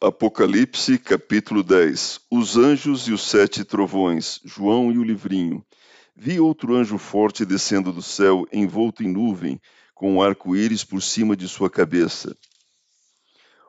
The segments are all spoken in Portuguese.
Apocalipse, capítulo 10 Os anjos e os sete trovões, João e o livrinho. Vi outro anjo forte descendo do céu, envolto em nuvem, com um arco-íris por cima de sua cabeça.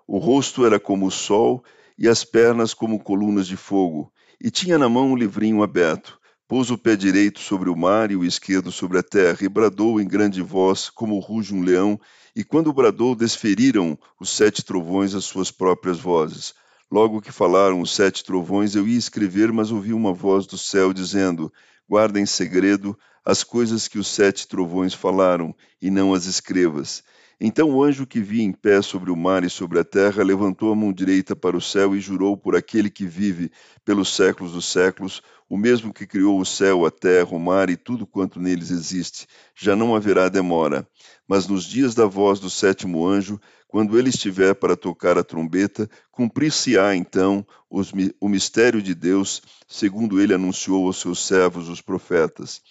O rosto era como o sol e as pernas como colunas de fogo, e tinha na mão um livrinho aberto. Pôs o pé direito sobre o mar e o esquerdo sobre a terra, e bradou em grande voz, como ruge um leão, e quando bradou, desferiram os sete trovões as suas próprias vozes. Logo que falaram os sete trovões, eu ia escrever, mas ouvi uma voz do céu dizendo: Guarda em segredo as coisas que os sete trovões falaram, e não as escrevas. Então o anjo que vi em pé sobre o mar e sobre a terra levantou a mão direita para o céu e jurou por aquele que vive pelos séculos dos séculos, o mesmo que criou o céu, a terra, o mar e tudo quanto neles existe. Já não haverá demora. Mas nos dias da voz do sétimo anjo, quando ele estiver para tocar a trombeta, cumprir-se-á então os, o mistério de Deus, segundo ele anunciou aos seus servos, os profetas.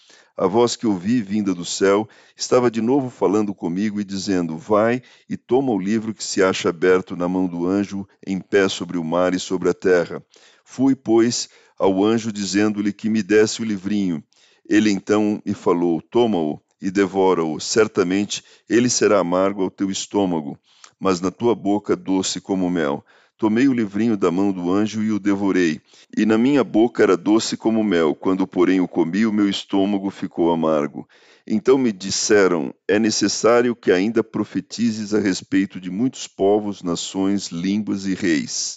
A voz que ouvi vinda do céu estava de novo falando comigo e dizendo: Vai e toma o livro que se acha aberto na mão do anjo, em pé sobre o mar e sobre a terra. Fui, pois, ao anjo, dizendo-lhe que me desse o livrinho. Ele então me falou: Toma-o e devora-o. Certamente ele será amargo ao teu estômago, mas na tua boca doce como mel. Tomei o livrinho da mão do anjo e o devorei. E na minha boca era doce como mel, quando, porém, o comi, o meu estômago ficou amargo. Então me disseram: É necessário que ainda profetizes a respeito de muitos povos, nações, línguas e reis.